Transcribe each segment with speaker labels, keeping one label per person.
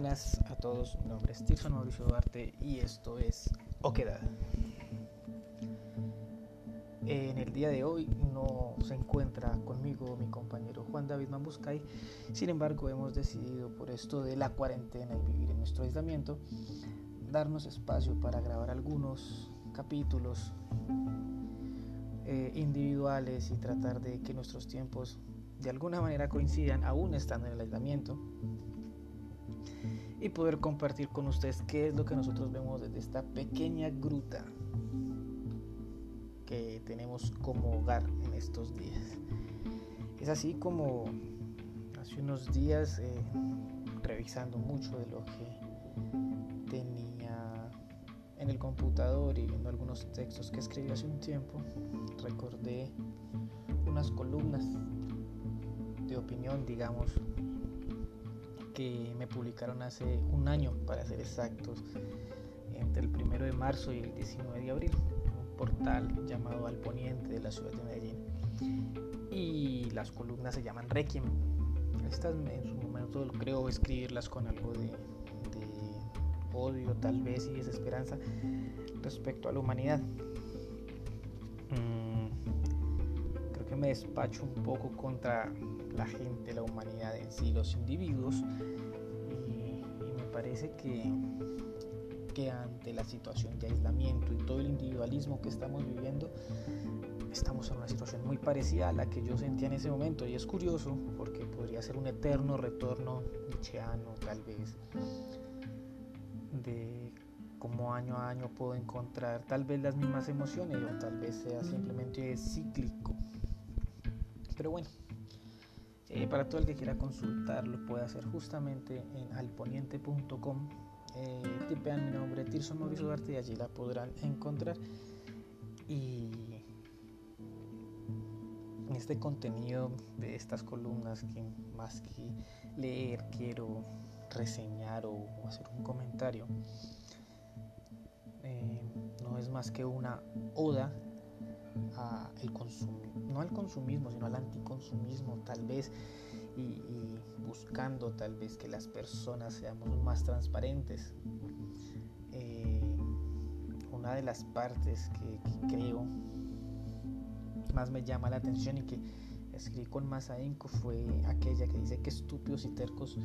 Speaker 1: Buenas a todos, mi nombre es Tirson Mauricio Duarte y esto es Oquedad. En el día de hoy no se encuentra conmigo mi compañero Juan David Mambuscay, sin embargo hemos decidido por esto de la cuarentena y vivir en nuestro aislamiento, darnos espacio para grabar algunos capítulos eh, individuales y tratar de que nuestros tiempos de alguna manera coincidan aún estando en el aislamiento y poder compartir con ustedes qué es lo que nosotros vemos desde esta pequeña gruta que tenemos como hogar en estos días. Es así como hace unos días, eh, revisando mucho de lo que tenía en el computador y viendo algunos textos que escribí hace un tiempo, recordé unas columnas de opinión, digamos, que me publicaron hace un año, para ser exactos, entre el primero de marzo y el 19 de abril, un portal llamado Al Poniente de la ciudad de Medellín. Y las columnas se llaman Requiem. Estas en su momento creo escribirlas con algo de, odio tal vez y desesperanza respecto a la humanidad. Mm, creo que me despacho un poco contra la gente, la humanidad en sí, los individuos. Y, me parece que, que ante la situación de aislamiento y todo el individualismo que estamos viviendo, estamos en una situación muy parecida a la que yo sentía en ese momento. Y es curioso porque podría ser un eterno retorno nietzscheano tal vez de cómo año a año puedo encontrar tal vez las mismas emociones o tal vez sea simplemente cíclico. Pero bueno, para todo el que quiera consultar lo puede hacer justamente en alponiente.com. Eh, tipean mi nombre Tirso Mauricio Duarte y allí la podrán encontrar. Y en este contenido de estas columnas que más que leer quiero reseñar o hacer un comentario. Eh, no es más que una oda el no al consumismo, sino al anticonsumismo, tal vez, y, buscando tal vez que las personas seamos más transparentes. Eh, una de las partes que, creo más me llama la atención y que escribí con más ahínco fue aquella que dice que estúpidos y tercos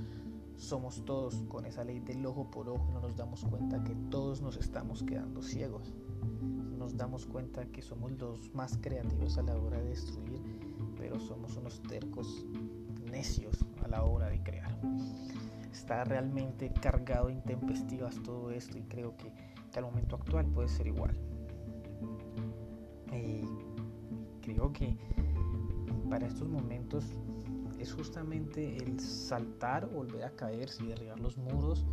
Speaker 1: somos todos con esa ley del ojo por ojo no nos damos cuenta que todos nos estamos quedando ciegos nos damos cuenta que somos los más creativos a la hora de destruir, pero somos unos tercos necios a la hora de crear. Está realmente cargado de intempestivas todo esto y creo que, al momento actual puede ser igual. Y creo que para estos momentos es justamente el saltar, volver a caer, y derribar los muros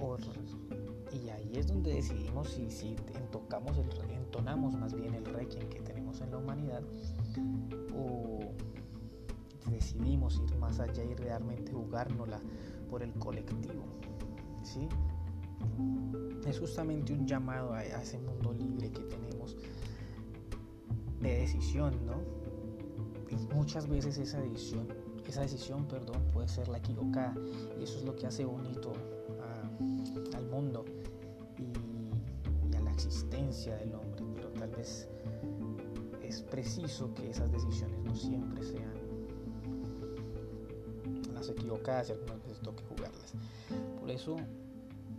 Speaker 1: o y ahí es donde decidimos si, si el, entonamos más bien el requiem que tenemos en la humanidad o decidimos ir más allá y realmente jugárnosla por el colectivo. ¿sí? Es justamente un llamado a, ese mundo libre que tenemos de decisión, ¿no? Y muchas veces esa decisión, esa decisión, perdón, puede ser la equivocada y eso es lo que hace bonito al mundo y, a la existencia del hombre, pero tal vez es preciso que esas decisiones no siempre sean las equivocadas y algunas veces toque jugarlas. Por eso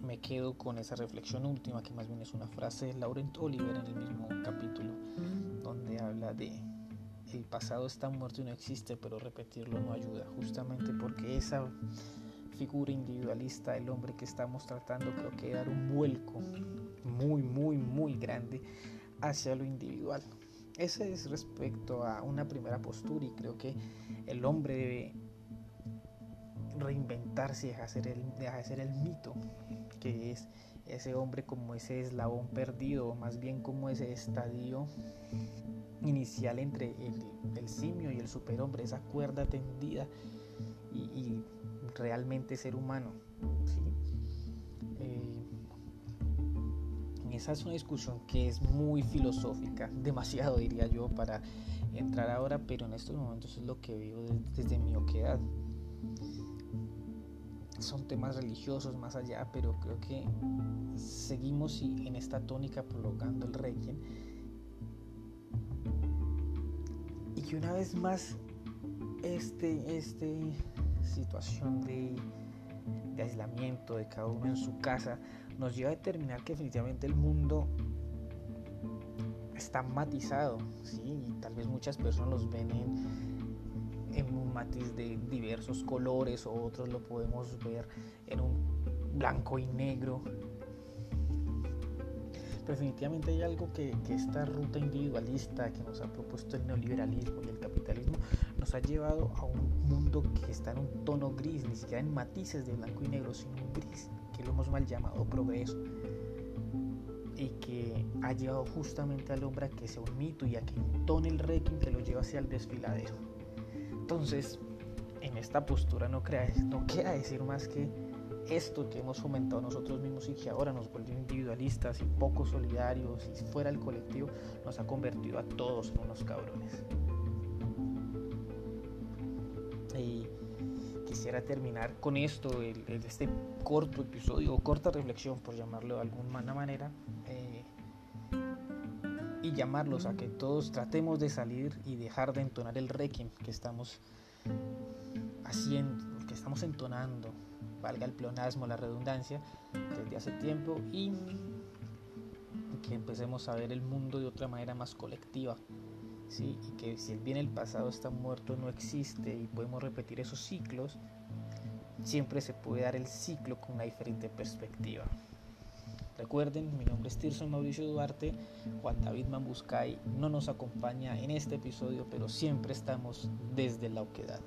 Speaker 1: me quedo con esa reflexión última, que más bien es una frase de Laurent Oliver en el mismo capítulo, donde habla de el pasado está muerto y no existe, pero repetirlo no ayuda, justamente porque esa figura individualista del hombre que estamos tratando, creo que dar un vuelco muy, muy, muy grande hacia lo individual. Ese es respecto a una primera postura y creo que el hombre debe reinventarse y dejar de ser el, ser el mito que es ese hombre como ese eslabón perdido, o más bien como ese estadio inicial entre el, simio y el superhombre, esa cuerda tendida y realmente ser humano. Eh, esa es una discusión que es muy filosófica, demasiado diría yo para entrar ahora, pero en estos momentos es lo que veo desde, mi oquedad. Son temas religiosos más allá, pero creo que seguimos en esta tónica prolongando el requiem. Y que una vez más, este, este situación de, aislamiento de cada uno en su casa nos lleva a determinar que definitivamente el mundo está matizado, ¿sí? y tal vez muchas personas los ven en, un matiz de diversos colores, o otros lo podemos ver en un blanco y negro. Definitivamente hay algo que, que esta ruta individualista que nos ha propuesto el neoliberalismo y el capitalismo nos ha llevado a un mundo que está en un tono gris, ni siquiera en matices de blanco y negro, sino un gris, que lo hemos mal llamado progreso y que ha llevado justamente al hombre a que sea un mito y a que entone el requiem que lo lleva hacia el desfiladero. Entonces, en esta postura no, crea, no queda decir más que esto que hemos fomentado nosotros mismos y que ahora nos vuelve individualistas y poco solidarios y fuera del colectivo, nos ha convertido a todos en unos cabrones. Y quisiera terminar con esto, este corto episodio, corta reflexión, por llamarlo de alguna manera, eh, y llamarlos a que todos tratemos de salir y dejar de entonar el requiem que estamos haciendo, que estamos entonando, valga el pleonasmo, la redundancia, desde hace tiempo y que empecemos a ver el mundo de otra manera más colectiva. ¿sí? y que si el bien el pasado está muerto no existe y podemos repetir esos ciclos, siempre se puede dar el ciclo con una diferente perspectiva. Recuerden, mi nombre es Tirso Mauricio Duarte, Juan David Mambuscay no nos acompaña en este episodio, pero siempre estamos desde la oquedad.